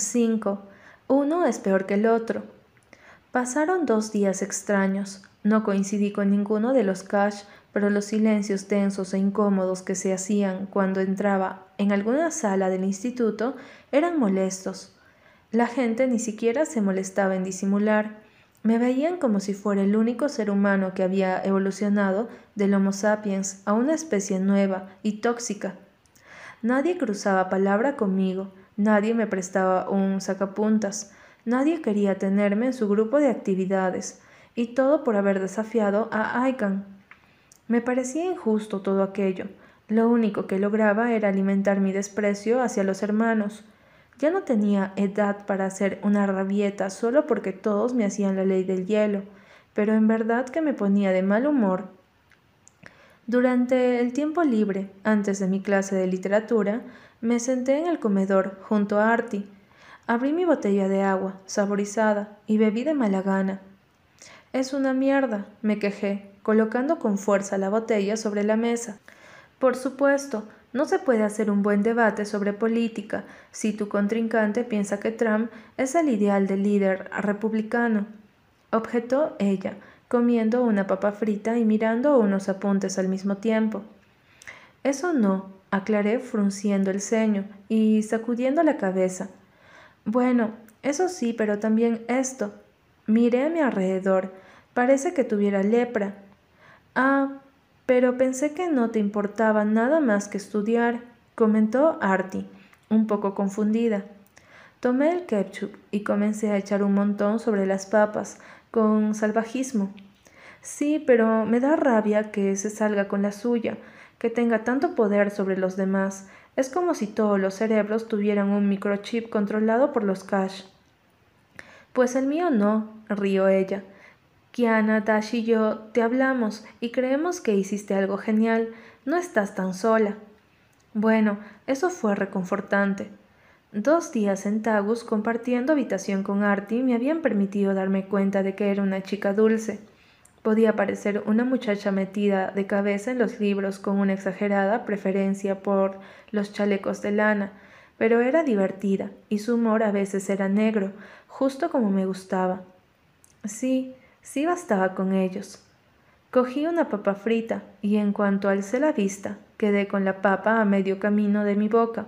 5. Uno es peor que el otro. Pasaron dos días extraños. No coincidí con ninguno de los Cash, pero los silencios tensos e incómodos que se hacían cuando entraba en alguna sala del instituto eran molestos. La gente ni siquiera se molestaba en disimular. Me veían como si fuera el único ser humano que había evolucionado del Homo sapiens a una especie nueva y tóxica. Nadie cruzaba palabra conmigo, nadie me prestaba un sacapuntas, nadie quería tenerme en su grupo de actividades, y todo por haber desafiado a Aikan. Me parecía injusto todo aquello. Lo único que lograba era alimentar mi desprecio hacia los hermanos. Ya no tenía edad para hacer una rabieta solo porque todos me hacían la ley del hielo, pero en verdad que me ponía de mal humor. Durante el tiempo libre, antes de mi clase de literatura, me senté en el comedor junto a Artie. Abrí mi botella de agua, saborizada, y bebí de mala gana. Es una mierda, me quejé, colocando con fuerza la botella sobre la mesa. Por supuesto, no se puede hacer un buen debate sobre política si tu contrincante piensa que Trump es el ideal del líder republicano, objetó ella, comiendo una papa frita y mirando unos apuntes al mismo tiempo. Eso no, aclaré frunciendo el ceño y sacudiendo la cabeza. Bueno, eso sí, pero también esto. Miré a mi alrededor. Parece que tuviera lepra. Ah, pero pensé que no te importaba nada más que estudiar, comentó Artie, un poco confundida. Tomé el ketchup y comencé a echar un montón sobre las papas, con salvajismo. Sí, pero me da rabia que se salga con la suya, que tenga tanto poder sobre los demás. Es como si todos los cerebros tuvieran un microchip controlado por los cash. Pues el mío no, rió ella. Kiana, Dash y yo te hablamos y creemos que hiciste algo genial. No estás tan sola. Bueno, eso fue reconfortante. Dos días en Tagus compartiendo habitación con Artie me habían permitido darme cuenta de que era una chica dulce. Podía parecer una muchacha metida de cabeza en los libros con una exagerada preferencia por los chalecos de lana, pero era divertida y su humor a veces era negro, justo como me gustaba. Sí, Sí bastaba con ellos. Cogí una papa frita y en cuanto alcé la vista, quedé con la papa a medio camino de mi boca.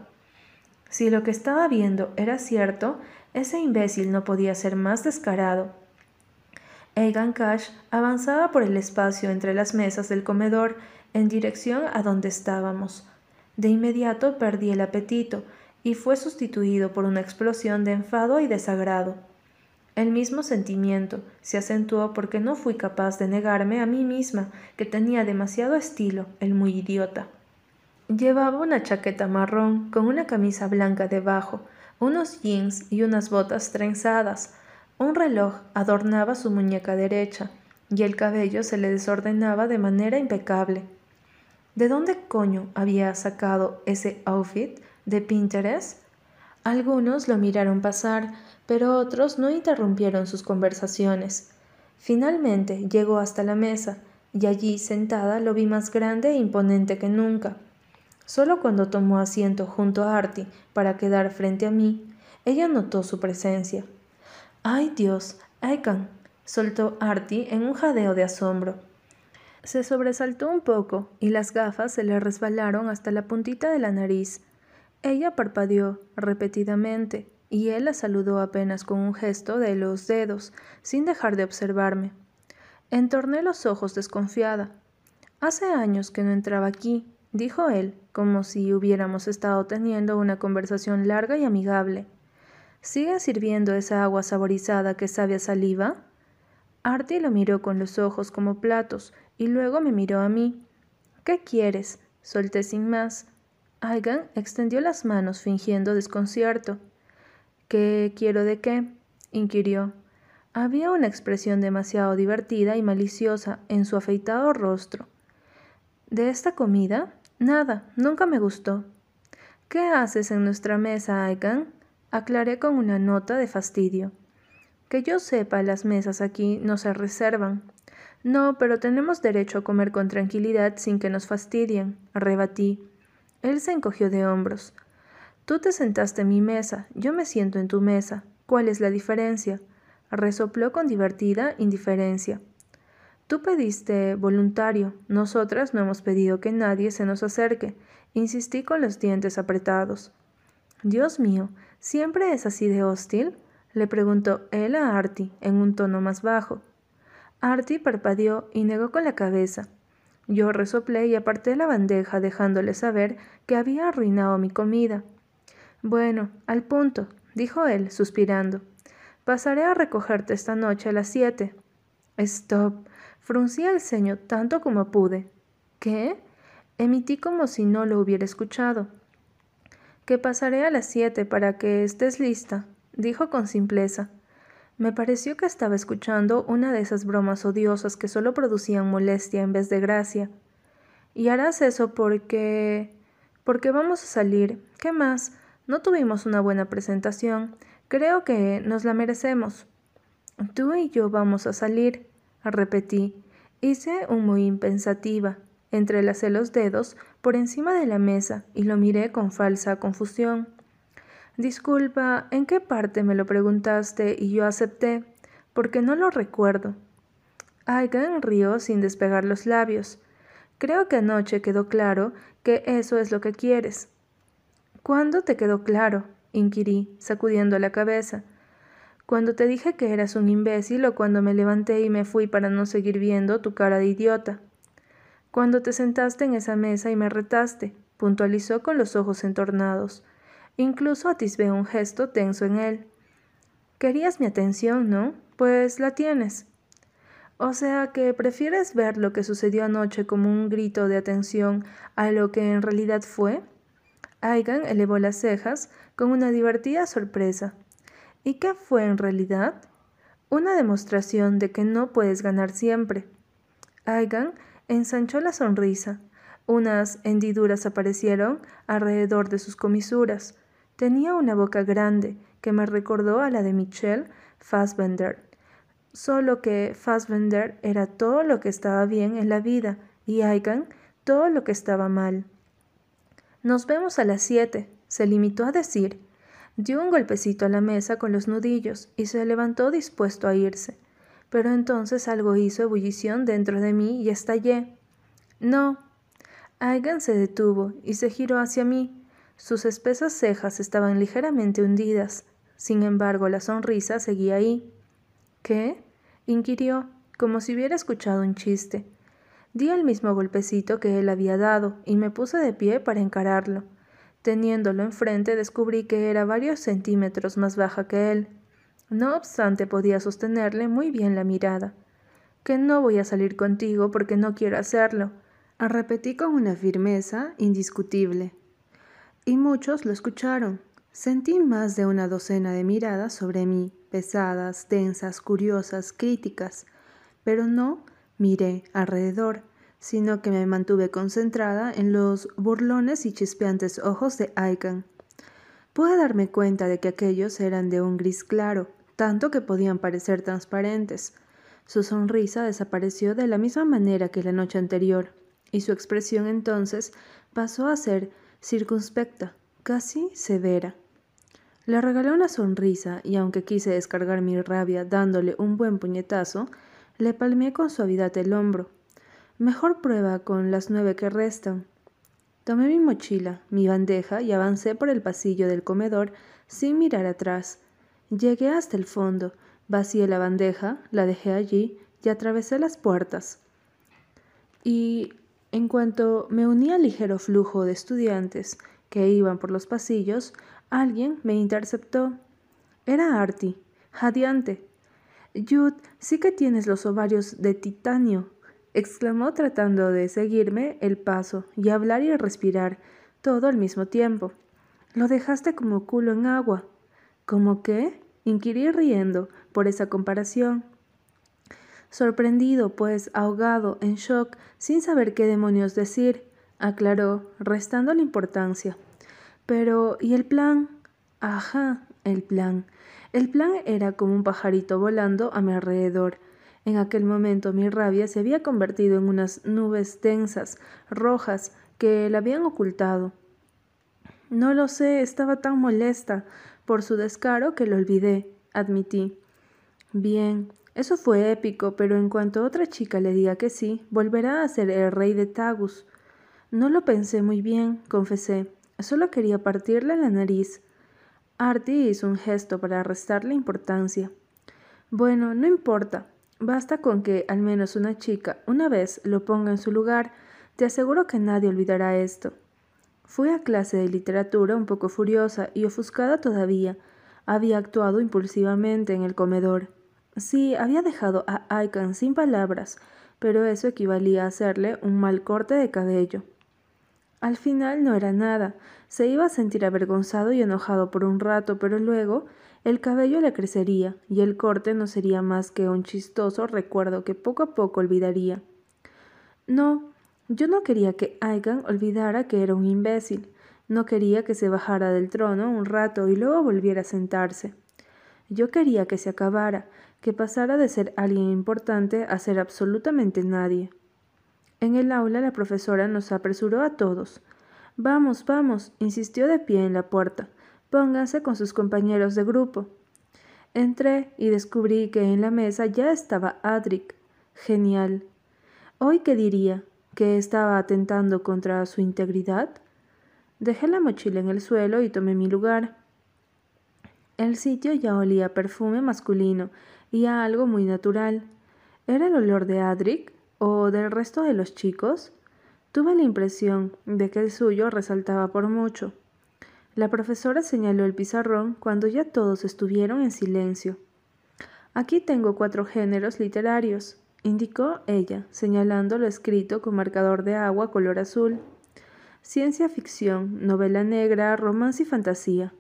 Si lo que estaba viendo era cierto, ese imbécil no podía ser más descarado. Egan Cash avanzaba por el espacio entre las mesas del comedor en dirección a donde estábamos. De inmediato perdí el apetito y fue sustituido por una explosión de enfado y desagrado. El mismo sentimiento se acentuó porque no fui capaz de negarme a mí misma que tenía demasiado estilo, el muy idiota. Llevaba una chaqueta marrón con una camisa blanca debajo, unos jeans y unas botas trenzadas. Un reloj adornaba su muñeca derecha y el cabello se le desordenaba de manera impecable. ¿De dónde coño había sacado ese outfit? ¿De Pinterest? Algunos lo miraron pasar, pero otros no interrumpieron sus conversaciones. Finalmente llegó hasta la mesa, y allí sentada lo vi más grande e imponente que nunca. Solo cuando tomó asiento junto a Artie para quedar frente a mí, ella notó su presencia. ¡Ay Dios! ¡Aikan! soltó Artie en un jadeo de asombro. Se sobresaltó un poco y las gafas se le resbalaron hasta la puntita de la nariz. Ella parpadeó repetidamente y él la saludó apenas con un gesto de los dedos, sin dejar de observarme. Entorné los ojos desconfiada. Hace años que no entraba aquí, dijo él, como si hubiéramos estado teniendo una conversación larga y amigable. ¿Sigue sirviendo esa agua saborizada que sabe a saliva? Artie lo miró con los ojos como platos y luego me miró a mí. ¿Qué quieres? Solté sin más. Aigan extendió las manos fingiendo desconcierto. ¿Qué quiero de qué? inquirió. Había una expresión demasiado divertida y maliciosa en su afeitado rostro. ¿De esta comida? Nada, nunca me gustó. ¿Qué haces en nuestra mesa, Aigan? Aclaré con una nota de fastidio. Que yo sepa, las mesas aquí no se reservan. No, pero tenemos derecho a comer con tranquilidad sin que nos fastidien, rebatí. Él se encogió de hombros. Tú te sentaste en mi mesa, yo me siento en tu mesa. ¿Cuál es la diferencia? Resopló con divertida indiferencia. Tú pediste voluntario, nosotras no hemos pedido que nadie se nos acerque. Insistí con los dientes apretados. Dios mío, ¿siempre es así de hostil? le preguntó él a Artie en un tono más bajo. Artie parpadeó y negó con la cabeza. Yo resoplé y aparté la bandeja dejándole saber que había arruinado mi comida. Bueno, al punto, dijo él, suspirando. Pasaré a recogerte esta noche a las siete. Stop. Fruncí el ceño tanto como pude. ¿Qué? Emití como si no lo hubiera escuchado. Que pasaré a las siete para que estés lista, dijo con simpleza. Me pareció que estaba escuchando una de esas bromas odiosas que solo producían molestia en vez de gracia. Y harás eso porque... porque vamos a salir. ¿Qué más? No tuvimos una buena presentación. Creo que nos la merecemos. Tú y yo vamos a salir, repetí. Hice un muy pensativa. Entrelacé los dedos por encima de la mesa y lo miré con falsa confusión. Disculpa, ¿en qué parte me lo preguntaste y yo acepté? Porque no lo recuerdo. Aigan rió sin despegar los labios. Creo que anoche quedó claro que eso es lo que quieres. ¿Cuándo te quedó claro? inquirí, sacudiendo la cabeza. Cuando te dije que eras un imbécil o cuando me levanté y me fui para no seguir viendo tu cara de idiota. Cuando te sentaste en esa mesa y me retaste, puntualizó con los ojos entornados. Incluso atisbé un gesto tenso en él. Querías mi atención, ¿no? Pues la tienes. O sea que prefieres ver lo que sucedió anoche como un grito de atención a lo que en realidad fue. Aigan elevó las cejas con una divertida sorpresa. ¿Y qué fue en realidad? Una demostración de que no puedes ganar siempre. Aigan ensanchó la sonrisa. Unas hendiduras aparecieron alrededor de sus comisuras. Tenía una boca grande que me recordó a la de Michelle Fassbender. Solo que Fassbender era todo lo que estaba bien en la vida y Aigan todo lo que estaba mal. Nos vemos a las siete, se limitó a decir. Dio un golpecito a la mesa con los nudillos y se levantó dispuesto a irse. Pero entonces algo hizo ebullición dentro de mí y estallé. No. Aigan se detuvo y se giró hacia mí. Sus espesas cejas estaban ligeramente hundidas. Sin embargo, la sonrisa seguía ahí. ¿Qué? inquirió, como si hubiera escuchado un chiste. Di el mismo golpecito que él había dado y me puse de pie para encararlo. Teniéndolo enfrente descubrí que era varios centímetros más baja que él. No obstante podía sostenerle muy bien la mirada. Que no voy a salir contigo porque no quiero hacerlo, repetí con una firmeza indiscutible. Y muchos lo escucharon. Sentí más de una docena de miradas sobre mí, pesadas, tensas, curiosas, críticas, pero no miré alrededor, sino que me mantuve concentrada en los burlones y chispeantes ojos de Aiken. Pude darme cuenta de que aquellos eran de un gris claro, tanto que podían parecer transparentes. Su sonrisa desapareció de la misma manera que la noche anterior, y su expresión entonces pasó a ser circunspecta, casi severa. Le regalé una sonrisa y aunque quise descargar mi rabia dándole un buen puñetazo, le palmeé con suavidad el hombro. Mejor prueba con las nueve que restan. Tomé mi mochila, mi bandeja y avancé por el pasillo del comedor sin mirar atrás. Llegué hasta el fondo, vacié la bandeja, la dejé allí y atravesé las puertas. Y en cuanto me uní al ligero flujo de estudiantes que iban por los pasillos, alguien me interceptó. Era Artie, jadeante, Jude, sí que tienes los ovarios de titanio, exclamó tratando de seguirme el paso y hablar y respirar todo al mismo tiempo. Lo dejaste como culo en agua. ¿Cómo qué? inquirí riendo por esa comparación. Sorprendido, pues ahogado, en shock, sin saber qué demonios decir, aclaró, restando la importancia. Pero, ¿y el plan? Ajá, el plan. El plan era como un pajarito volando a mi alrededor. En aquel momento mi rabia se había convertido en unas nubes densas, rojas, que la habían ocultado. No lo sé, estaba tan molesta por su descaro que lo olvidé, admití. Bien, eso fue épico, pero en cuanto otra chica le diga que sí, volverá a ser el rey de Tagus. No lo pensé muy bien, confesé. Solo quería partirle la nariz. Artie hizo un gesto para restarle importancia. Bueno, no importa. Basta con que al menos una chica una vez lo ponga en su lugar. Te aseguro que nadie olvidará esto. Fui a clase de literatura un poco furiosa y ofuscada todavía. Había actuado impulsivamente en el comedor. Sí, había dejado a Aikan sin palabras, pero eso equivalía a hacerle un mal corte de cabello. Al final no era nada. Se iba a sentir avergonzado y enojado por un rato, pero luego el cabello le crecería y el corte no sería más que un chistoso recuerdo que poco a poco olvidaría. No, yo no quería que Aigan olvidara que era un imbécil. No quería que se bajara del trono un rato y luego volviera a sentarse. Yo quería que se acabara, que pasara de ser alguien importante a ser absolutamente nadie. En el aula la profesora nos apresuró a todos. Vamos, vamos, insistió de pie en la puerta. Pónganse con sus compañeros de grupo. Entré y descubrí que en la mesa ya estaba Adric. Genial. ¿Hoy qué diría? que estaba atentando contra su integridad? Dejé la mochila en el suelo y tomé mi lugar. El sitio ya olía a perfume masculino y a algo muy natural. ¿Era el olor de Adric o del resto de los chicos? Tuve la impresión de que el suyo resaltaba por mucho. La profesora señaló el pizarrón cuando ya todos estuvieron en silencio. Aquí tengo cuatro géneros literarios indicó ella, señalando lo escrito con marcador de agua color azul. Ciencia ficción, novela negra, romance y fantasía.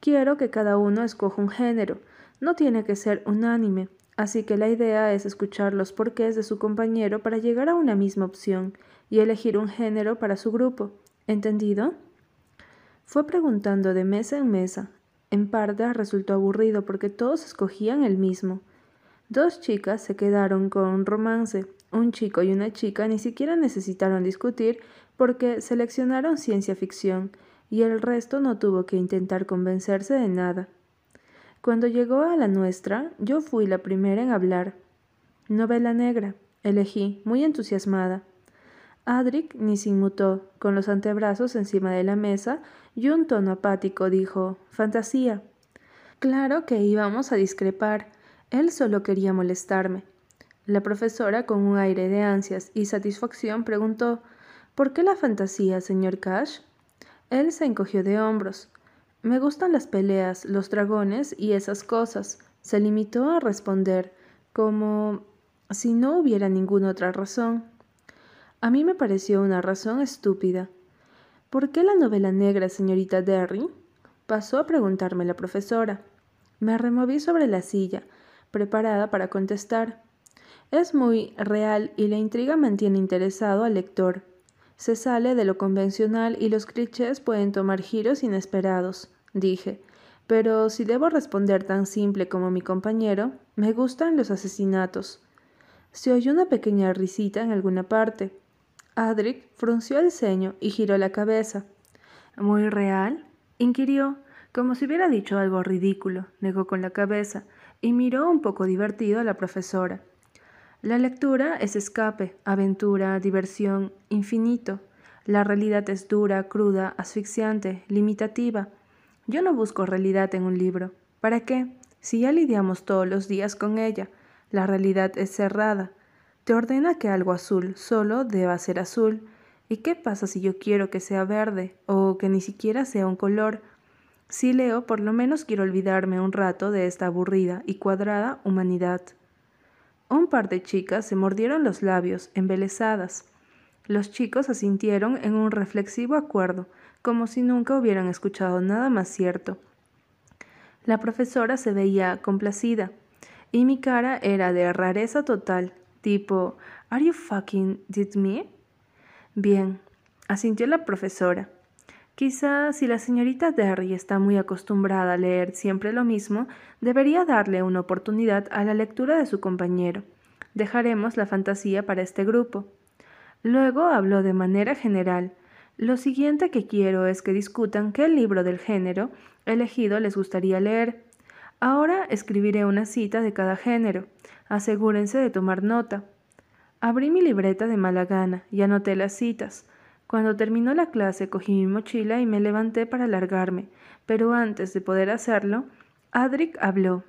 Quiero que cada uno escoja un género. No tiene que ser unánime, así que la idea es escuchar los porqués de su compañero para llegar a una misma opción y elegir un género para su grupo. ¿Entendido? Fue preguntando de mesa en mesa. En parte resultó aburrido porque todos escogían el mismo. Dos chicas se quedaron con un romance. Un chico y una chica ni siquiera necesitaron discutir porque seleccionaron ciencia ficción y el resto no tuvo que intentar convencerse de nada. Cuando llegó a la nuestra, yo fui la primera en hablar. Novela negra, elegí, muy entusiasmada. Adric ni se inmutó, con los antebrazos encima de la mesa y un tono apático dijo Fantasía. Claro que íbamos a discrepar, él solo quería molestarme. La profesora, con un aire de ansias y satisfacción, preguntó ¿Por qué la fantasía, señor Cash? Él se encogió de hombros. Me gustan las peleas, los dragones y esas cosas. Se limitó a responder, como si no hubiera ninguna otra razón. A mí me pareció una razón estúpida. ¿Por qué la novela negra, señorita Derry? Pasó a preguntarme la profesora. Me removí sobre la silla, preparada para contestar. Es muy real y la intriga mantiene interesado al lector. Se sale de lo convencional y los clichés pueden tomar giros inesperados, dije. Pero si debo responder tan simple como mi compañero, me gustan los asesinatos. Se oyó una pequeña risita en alguna parte. Adric frunció el ceño y giró la cabeza. ¿Muy real? inquirió, como si hubiera dicho algo ridículo. Negó con la cabeza y miró un poco divertido a la profesora. La lectura es escape, aventura, diversión, infinito. La realidad es dura, cruda, asfixiante, limitativa. Yo no busco realidad en un libro. ¿Para qué? Si ya lidiamos todos los días con ella, la realidad es cerrada. Te ordena que algo azul solo deba ser azul. ¿Y qué pasa si yo quiero que sea verde o que ni siquiera sea un color? Si leo, por lo menos quiero olvidarme un rato de esta aburrida y cuadrada humanidad. Un par de chicas se mordieron los labios, embelesadas. Los chicos asintieron en un reflexivo acuerdo, como si nunca hubieran escuchado nada más cierto. La profesora se veía complacida, y mi cara era de rareza total, tipo, ¿Are you fucking did me? Bien, asintió la profesora. Quizá si la señorita Derry está muy acostumbrada a leer siempre lo mismo, debería darle una oportunidad a la lectura de su compañero. Dejaremos la fantasía para este grupo. Luego habló de manera general. Lo siguiente que quiero es que discutan qué libro del género elegido les gustaría leer. Ahora escribiré una cita de cada género. Asegúrense de tomar nota. Abrí mi libreta de mala gana y anoté las citas. Cuando terminó la clase cogí mi mochila y me levanté para largarme, pero antes de poder hacerlo, Adric habló.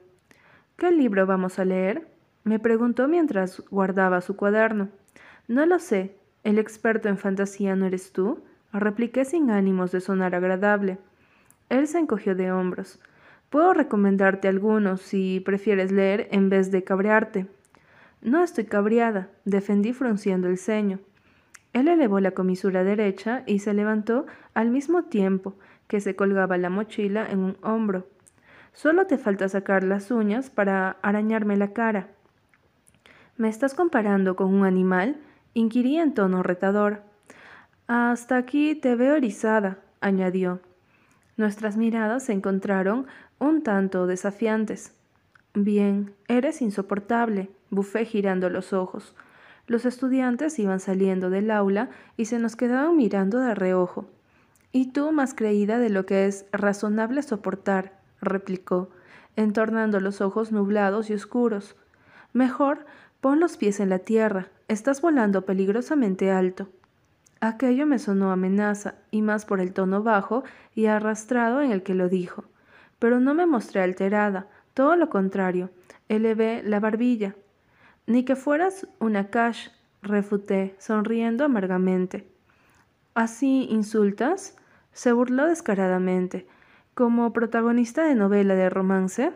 ¿Qué libro vamos a leer? me preguntó mientras guardaba su cuaderno. No lo sé. ¿El experto en fantasía no eres tú? repliqué sin ánimos de sonar agradable. Él se encogió de hombros. Puedo recomendarte algunos si prefieres leer en vez de cabrearte. No estoy cabreada, defendí frunciendo el ceño. Él elevó la comisura derecha y se levantó al mismo tiempo que se colgaba la mochila en un hombro. Solo te falta sacar las uñas para arañarme la cara. ¿Me estás comparando con un animal? inquirí en tono retador. Hasta aquí te veo erizada, añadió. Nuestras miradas se encontraron un tanto desafiantes. Bien, eres insoportable, bufé girando los ojos. Los estudiantes iban saliendo del aula y se nos quedaban mirando de reojo. Y tú más creída de lo que es razonable soportar, replicó, entornando los ojos nublados y oscuros. Mejor pon los pies en la tierra, estás volando peligrosamente alto. Aquello me sonó amenaza, y más por el tono bajo y arrastrado en el que lo dijo. Pero no me mostré alterada, todo lo contrario, elevé la barbilla. Ni que fueras una cash, refuté, sonriendo amargamente. ¿Así insultas? se burló descaradamente. ¿Como protagonista de novela de romance?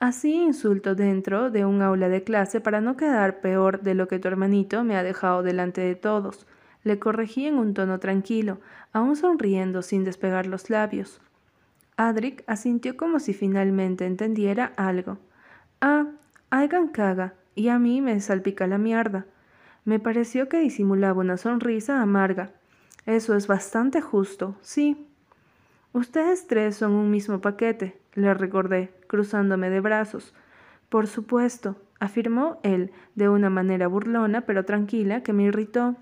Así insulto dentro de un aula de clase para no quedar peor de lo que tu hermanito me ha dejado delante de todos. Le corregí en un tono tranquilo, aún sonriendo sin despegar los labios. Adric asintió como si finalmente entendiera algo. Ah, Aigan caga, y a mí me salpica la mierda. Me pareció que disimulaba una sonrisa amarga. Eso es bastante justo, sí. Ustedes tres son un mismo paquete, le recordé, cruzándome de brazos. Por supuesto, afirmó él, de una manera burlona pero tranquila que me irritó.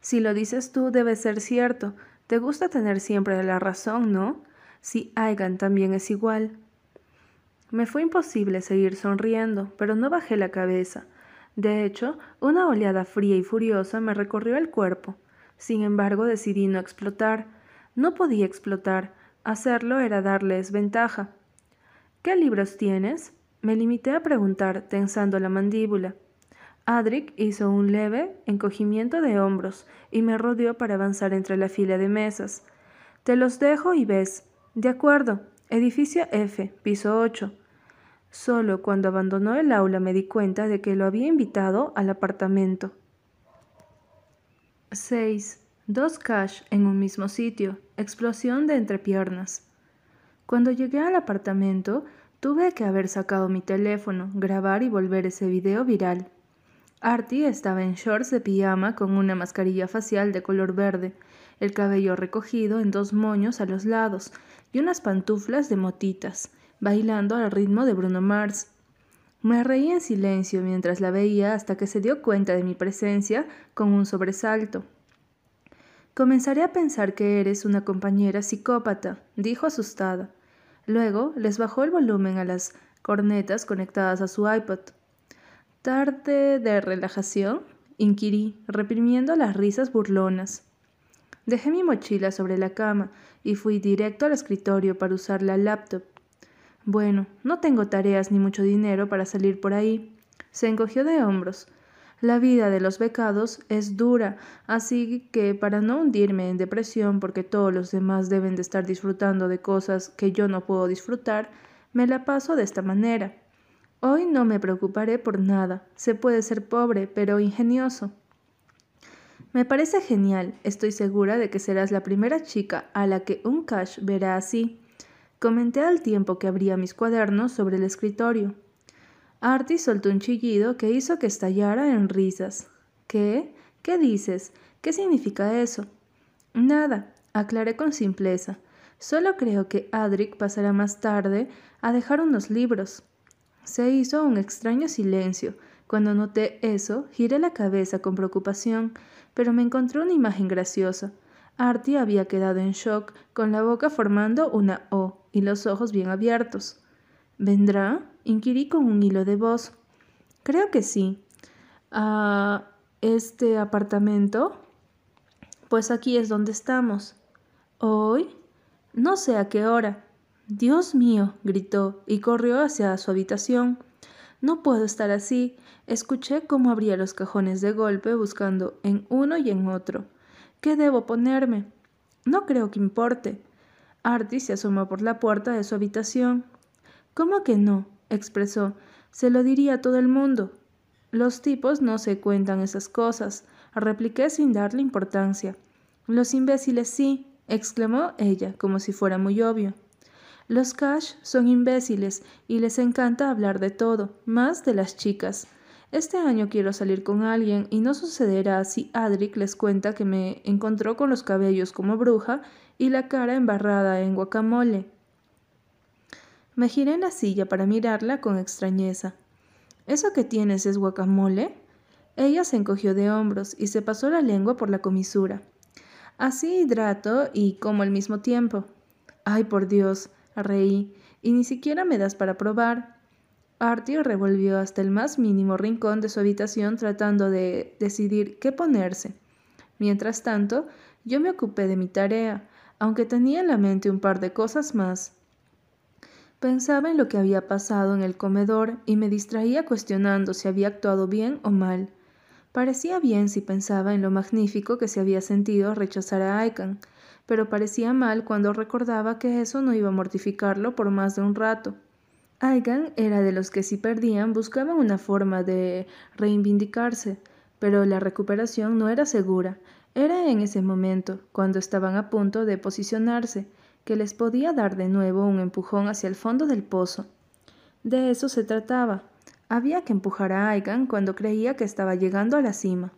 Si lo dices tú, debe ser cierto. Te gusta tener siempre la razón, ¿no? Si Aigan también es igual. Me fue imposible seguir sonriendo, pero no bajé la cabeza. De hecho, una oleada fría y furiosa me recorrió el cuerpo. Sin embargo, decidí no explotar. No podía explotar. Hacerlo era darles ventaja. ¿Qué libros tienes? Me limité a preguntar, tensando la mandíbula. Adric hizo un leve encogimiento de hombros y me rodeó para avanzar entre la fila de mesas. Te los dejo y ves. De acuerdo. Edificio F, piso 8. Solo cuando abandonó el aula me di cuenta de que lo había invitado al apartamento. 6. Dos cash en un mismo sitio. Explosión de entrepiernas. Cuando llegué al apartamento, tuve que haber sacado mi teléfono, grabar y volver ese video viral. Artie estaba en shorts de pijama con una mascarilla facial de color verde, el cabello recogido en dos moños a los lados y unas pantuflas de motitas, bailando al ritmo de Bruno Mars. Me reí en silencio mientras la veía hasta que se dio cuenta de mi presencia con un sobresalto. Comenzaré a pensar que eres una compañera psicópata, dijo asustada. Luego les bajó el volumen a las cornetas conectadas a su iPod. ¿Tarde de relajación? inquirí, reprimiendo las risas burlonas. Dejé mi mochila sobre la cama y fui directo al escritorio para usar la laptop. Bueno, no tengo tareas ni mucho dinero para salir por ahí. Se encogió de hombros. La vida de los becados es dura, así que para no hundirme en depresión porque todos los demás deben de estar disfrutando de cosas que yo no puedo disfrutar, me la paso de esta manera. Hoy no me preocuparé por nada. Se puede ser pobre, pero ingenioso. Me parece genial. Estoy segura de que serás la primera chica a la que un cash verá así. Comenté al tiempo que abría mis cuadernos sobre el escritorio. Artie soltó un chillido que hizo que estallara en risas. ¿Qué? ¿Qué dices? ¿Qué significa eso? Nada, aclaré con simpleza. Solo creo que Adric pasará más tarde a dejar unos libros. Se hizo un extraño silencio, Cuando noté eso, giré la cabeza con preocupación, pero me encontré una imagen graciosa. Artie había quedado en shock, con la boca formando una O y los ojos bien abiertos. ¿Vendrá? inquirí con un hilo de voz. Creo que sí. ¿A este apartamento? Pues aquí es donde estamos. ¿Hoy? No sé a qué hora. Dios mío, gritó y corrió hacia su habitación. No puedo estar así. Escuché cómo abría los cajones de golpe buscando en uno y en otro. ¿Qué debo ponerme? No creo que importe. Artie se asomó por la puerta de su habitación. ¿Cómo que no? expresó. Se lo diría a todo el mundo. Los tipos no se cuentan esas cosas, repliqué sin darle importancia. Los imbéciles sí, exclamó ella, como si fuera muy obvio. Los Cash son imbéciles y les encanta hablar de todo, más de las chicas. Este año quiero salir con alguien y no sucederá si Adric les cuenta que me encontró con los cabellos como bruja y la cara embarrada en guacamole. Me giré en la silla para mirarla con extrañeza. ¿Eso que tienes es guacamole? Ella se encogió de hombros y se pasó la lengua por la comisura. Así hidrato y como al mismo tiempo. Ay, por Dios, reí, y ni siquiera me das para probar. Artie revolvió hasta el más mínimo rincón de su habitación tratando de decidir qué ponerse. Mientras tanto, yo me ocupé de mi tarea, aunque tenía en la mente un par de cosas más. Pensaba en lo que había pasado en el comedor y me distraía cuestionando si había actuado bien o mal. Parecía bien si pensaba en lo magnífico que se había sentido rechazar a Aikan, pero parecía mal cuando recordaba que eso no iba a mortificarlo por más de un rato. Aikan era de los que si perdían buscaban una forma de reivindicarse, pero la recuperación no era segura. Era en ese momento, cuando estaban a punto de posicionarse, que les podía dar de nuevo un empujón hacia el fondo del pozo. De eso se trataba. Había que empujar a Aigan cuando creía que estaba llegando a la cima.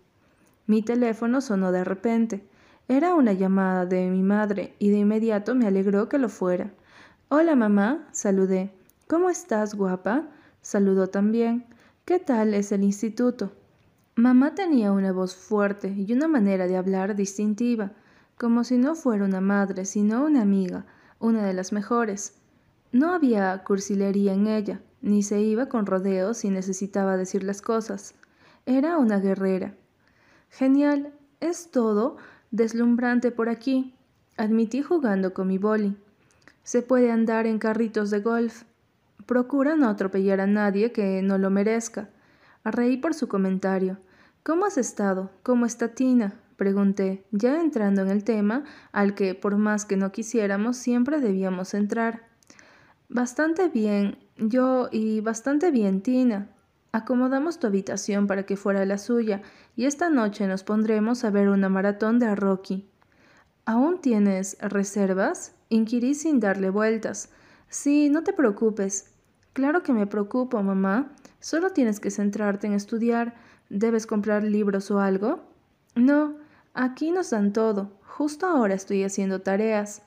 Mi teléfono sonó de repente. Era una llamada de mi madre y de inmediato me alegró que lo fuera. Hola mamá, saludé. ¿Cómo estás, guapa? Saludó también. ¿Qué tal es el instituto? Mamá tenía una voz fuerte y una manera de hablar distintiva como si no fuera una madre, sino una amiga, una de las mejores. No había cursilería en ella, ni se iba con rodeos si necesitaba decir las cosas. Era una guerrera. Genial, es todo deslumbrante por aquí, admití jugando con mi boli. Se puede andar en carritos de golf. Procura no atropellar a nadie que no lo merezca. Reí por su comentario. ¿Cómo has estado? ¿Cómo está Tina? Pregunté, ya entrando en el tema al que, por más que no quisiéramos, siempre debíamos entrar. Bastante bien, yo y bastante bien, Tina. Acomodamos tu habitación para que fuera la suya y esta noche nos pondremos a ver una maratón de Rocky. ¿Aún tienes reservas? Inquirí sin darle vueltas. Sí, no te preocupes. Claro que me preocupo, mamá. Solo tienes que centrarte en estudiar. ¿Debes comprar libros o algo? No, Aquí nos dan todo. Justo ahora estoy haciendo tareas.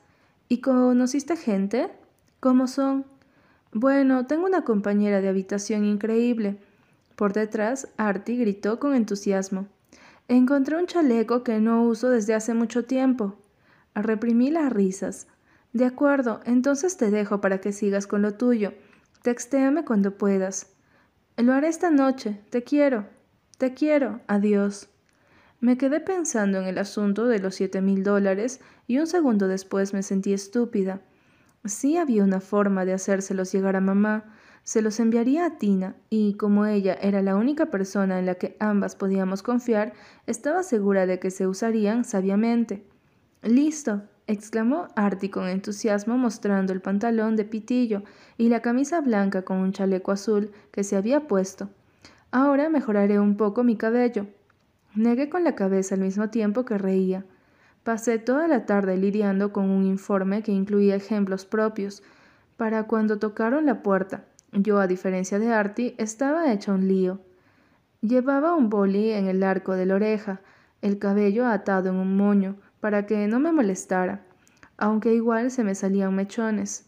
¿Y conociste gente? ¿Cómo son? Bueno, tengo una compañera de habitación increíble. Por detrás, Artie gritó con entusiasmo. Encontré un chaleco que no uso desde hace mucho tiempo. Reprimí las risas. De acuerdo, entonces te dejo para que sigas con lo tuyo. Textéame cuando puedas. Lo haré esta noche. Te quiero. Te quiero. Adiós. Me quedé pensando en el asunto de los siete mil dólares y un segundo después me sentí estúpida. Sí había una forma de hacérselos llegar a mamá. Se los enviaría a Tina y, como ella era la única persona en la que ambas podíamos confiar, estaba segura de que se usarían sabiamente. Listo, exclamó Artie con entusiasmo mostrando el pantalón de pitillo y la camisa blanca con un chaleco azul que se había puesto. Ahora mejoraré un poco mi cabello. Negué con la cabeza al mismo tiempo que reía. Pasé toda la tarde lidiando con un informe que incluía ejemplos propios. Para cuando tocaron la puerta, yo, a diferencia de Artie, estaba hecha un lío. Llevaba un boli en el arco de la oreja, el cabello atado en un moño, para que no me molestara, aunque igual se me salían mechones.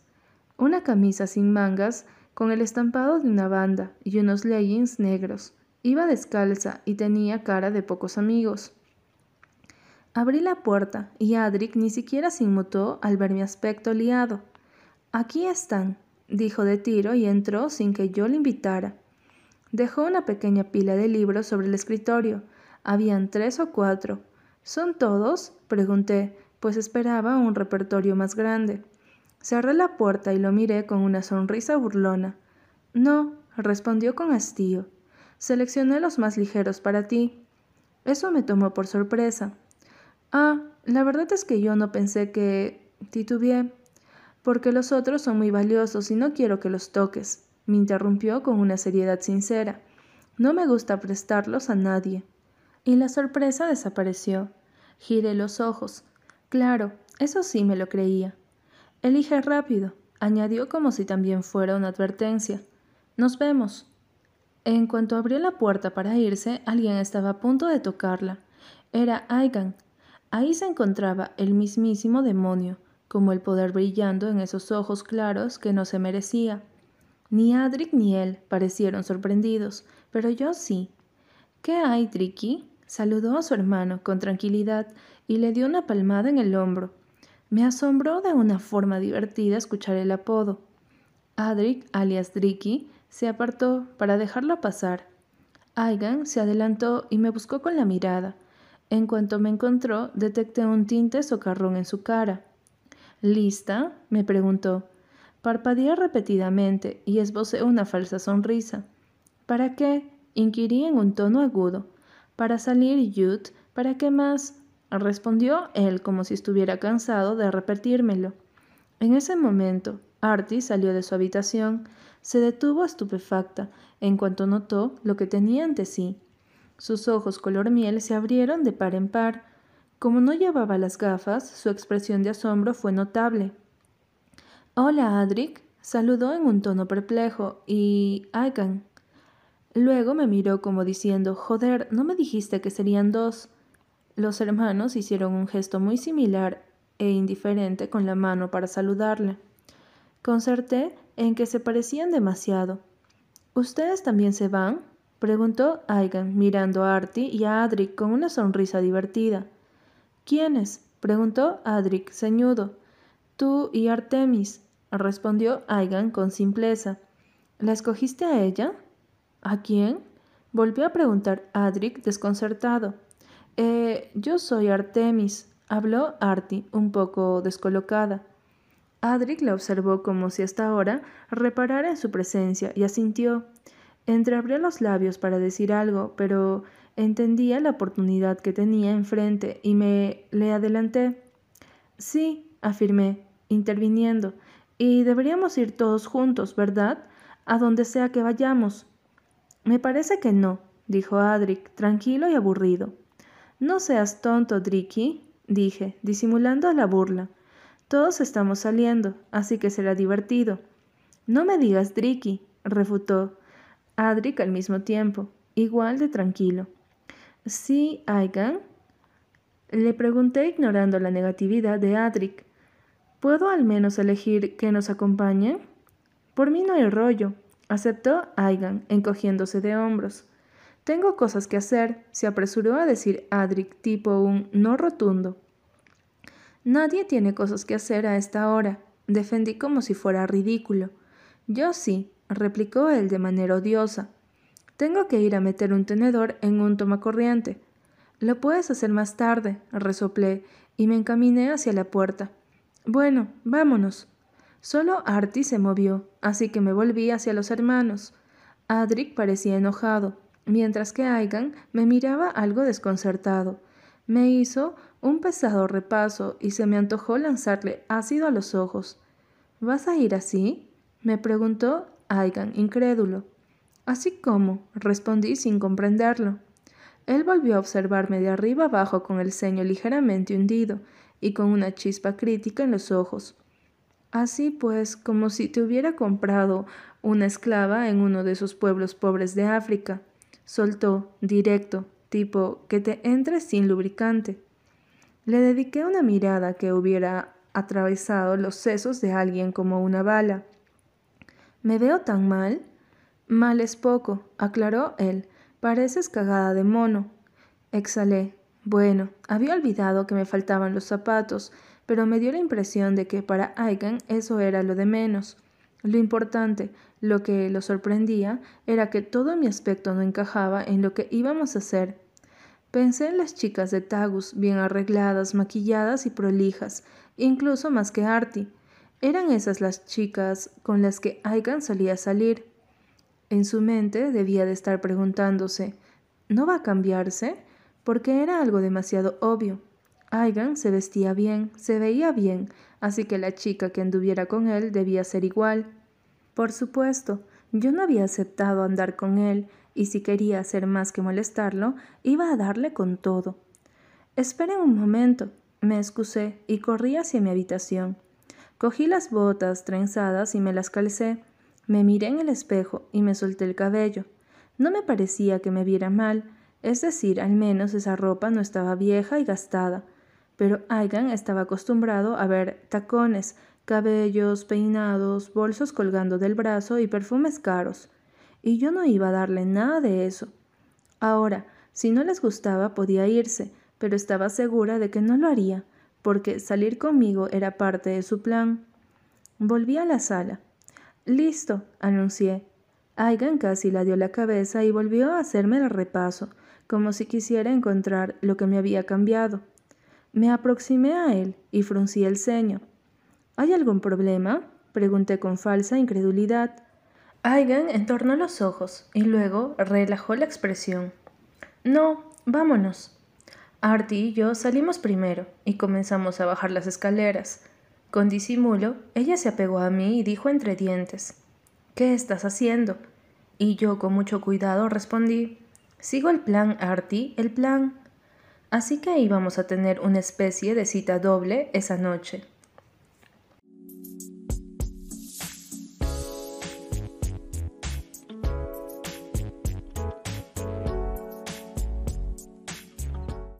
Una camisa sin mangas, con el estampado de una banda y unos leggings negros Iba descalza y tenía cara de pocos amigos. Abrí la puerta y Adric ni siquiera se inmutó al ver mi aspecto liado. Aquí están, dijo de tiro y entró sin que yo le invitara. Dejó una pequeña pila de libros sobre el escritorio. Habían tres o cuatro. ¿Son todos? pregunté, pues esperaba un repertorio más grande. Cerré la puerta y lo miré con una sonrisa burlona. No, respondió con hastío. Seleccioné los más ligeros para ti. Eso me tomó por sorpresa. Ah, la verdad es que yo no pensé que... titubeé. Porque los otros son muy valiosos y no quiero que los toques, me interrumpió con una seriedad sincera. No me gusta prestarlos a nadie. Y la sorpresa desapareció. Giré los ojos. Claro, eso sí me lo creía. Elige rápido, añadió como si también fuera una advertencia. Nos vemos. En cuanto abrió la puerta para irse, alguien estaba a punto de tocarla. Era Aigan. Ahí se encontraba el mismísimo demonio, como el poder brillando en esos ojos claros que no se merecía. Ni Adric ni él parecieron sorprendidos, pero yo sí. ¿Qué hay, Tricky? Saludó a su hermano con tranquilidad y le dio una palmada en el hombro. Me asombró de una forma divertida escuchar el apodo. Adric, alias Dricky, se apartó para dejarlo pasar. Aigan se adelantó y me buscó con la mirada. En cuanto me encontró, detecté un tinte socarrón en su cara. ¿Lista? me preguntó. Parpadeé repetidamente y esbocé una falsa sonrisa. ¿Para qué? inquirí en un tono agudo. Para salir, Yut. ¿Para qué más? respondió él como si estuviera cansado de repetírmelo. En ese momento, Artie salió de su habitación, se detuvo estupefacta en cuanto notó lo que tenía ante sí. Sus ojos color miel se abrieron de par en par. Como no llevaba las gafas, su expresión de asombro fue notable. Hola, Adric, saludó en un tono perplejo, y Aigan. Luego me miró como diciendo, joder, ¿no me dijiste que serían dos? Los hermanos hicieron un gesto muy similar e indiferente con la mano para saludarle. Concerté en que se parecían demasiado. ¿Ustedes también se van? preguntó Aigan, mirando a Artie y a Adric con una sonrisa divertida. ¿Quiénes? preguntó Adric, ceñudo. Tú y Artemis, respondió Aigan con simpleza. ¿La escogiste a ella? ¿A quién? volvió a preguntar Adric desconcertado. Eh, yo soy Artemis, habló Artie, un poco descolocada. Adric la observó como si hasta ahora reparara en su presencia y asintió. Entreabrió los labios para decir algo, pero entendía la oportunidad que tenía enfrente y me le adelanté. Sí, afirmé, interviniendo, y deberíamos ir todos juntos, ¿verdad? A donde sea que vayamos. Me parece que no, dijo Adric, tranquilo y aburrido. No seas tonto, Dricky, dije, disimulando la burla. Todos estamos saliendo, así que será divertido. No me digas Dricky, refutó Adric al mismo tiempo, igual de tranquilo. ¿Sí, Aigan? Le pregunté ignorando la negatividad de Adric. ¿Puedo al menos elegir que nos acompañe? Por mí no hay rollo, aceptó Aigan, encogiéndose de hombros. Tengo cosas que hacer, se apresuró a decir Adric tipo un no rotundo. Nadie tiene cosas que hacer a esta hora, defendí como si fuera ridículo. Yo sí, replicó él de manera odiosa. Tengo que ir a meter un tenedor en un tomacorriente. Lo puedes hacer más tarde, resoplé, y me encaminé hacia la puerta. Bueno, vámonos. Solo Artie se movió, así que me volví hacia los hermanos. Adric parecía enojado, mientras que Aigan me miraba algo desconcertado. Me hizo un pesado repaso y se me antojó lanzarle ácido a los ojos. ¿Vas a ir así? me preguntó Aigan, incrédulo. Así como, respondí sin comprenderlo. Él volvió a observarme de arriba abajo con el ceño ligeramente hundido y con una chispa crítica en los ojos. Así pues, como si te hubiera comprado una esclava en uno de esos pueblos pobres de África. Soltó, directo, tipo que te entres sin lubricante. Le dediqué una mirada que hubiera atravesado los sesos de alguien como una bala. ¿Me veo tan mal? Mal es poco, aclaró él, Pareces cagada de mono. Exhalé. Bueno, había olvidado que me faltaban los zapatos, pero me dio la impresión de que para Aigan eso era lo de menos. Lo importante, lo que lo sorprendía, era que todo mi aspecto no encajaba en lo que íbamos a hacer. Pensé en las chicas de Tagus, bien arregladas, maquilladas y prolijas, incluso más que Artie. Eran esas las chicas con las que Aigan solía salir. En su mente debía de estar preguntándose, ¿no va a cambiarse? Porque era algo demasiado obvio. Aigan se vestía bien, se veía bien, así que la chica que anduviera con él debía ser igual. Por supuesto, yo no había aceptado andar con él, y si quería hacer más que molestarlo, iba a darle con todo. Esperen un momento, me excusé y corrí hacia mi habitación. Cogí las botas trenzadas y me las calcé. Me miré en el espejo y me solté el cabello. No me parecía que me viera mal, es decir, al menos esa ropa no estaba vieja y gastada pero Aigan estaba acostumbrado a ver tacones, cabellos peinados, bolsos colgando del brazo y perfumes caros, y yo no iba a darle nada de eso. Ahora, si no les gustaba podía irse, pero estaba segura de que no lo haría, porque salir conmigo era parte de su plan. Volví a la sala. Listo, anuncié. Aigan casi la dio la cabeza y volvió a hacerme el repaso, como si quisiera encontrar lo que me había cambiado. Me aproximé a él y fruncí el ceño. ¿Hay algún problema? pregunté con falsa incredulidad. Aigan entornó los ojos y luego relajó la expresión. No, vámonos. Artie y yo salimos primero y comenzamos a bajar las escaleras. Con disimulo, ella se apegó a mí y dijo entre dientes, ¿Qué estás haciendo? Y yo con mucho cuidado respondí, Sigo el plan, Artie, el plan. Así que íbamos a tener una especie de cita doble esa noche.